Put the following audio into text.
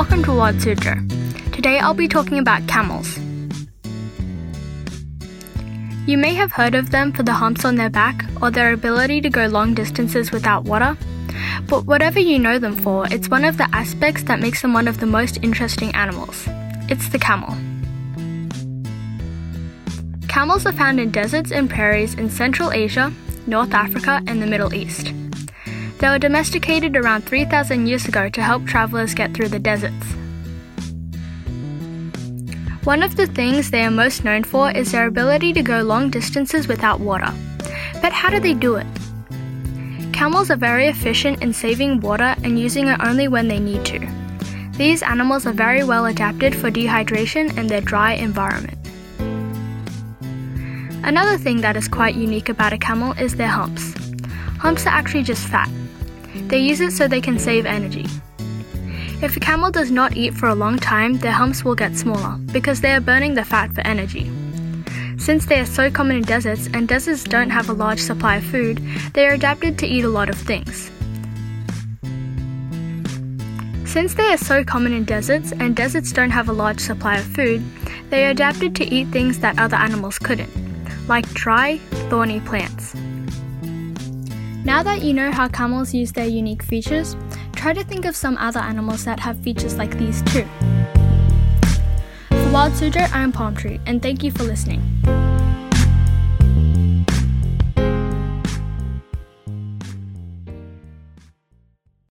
welcome to Wild Suzhou. Today I'll be talking about camels. You may have heard of them for the humps on their back or their ability to go long distances without water. But whatever you know them for, it's one of the aspects that makes them one of the most interesting animals. It's the camel. Camels are found in deserts and prairies in Central Asia, North Africa, and the Middle East. They were domesticated around 3,000 years ago to help travelers get through the deserts. One of the things they are most known for is their ability to go long distances without water. But how do they do it? Camels are very efficient in saving water and using it only when they need to. These animals are very well adapted for dehydration in their dry environment. Another thing that is quite unique about a camel is their humps. Humps are actually just fat. They use it so they can save energy. If a camel does not eat for a long time, their humps will get smaller because they are burning the fat for energy. Since they are so common in deserts and deserts don't have a large supply of food, they are adapted to eat a lot of things. Since they are so common in deserts and deserts don't have a large supply of food, they are adapted to eat things that other animals couldn't, like dry, thorny plants. Now that you know how camels use their unique features, try to think of some other animals that have features like these too. For Wild Suzhou, I am Palm Tree, and thank you for listening.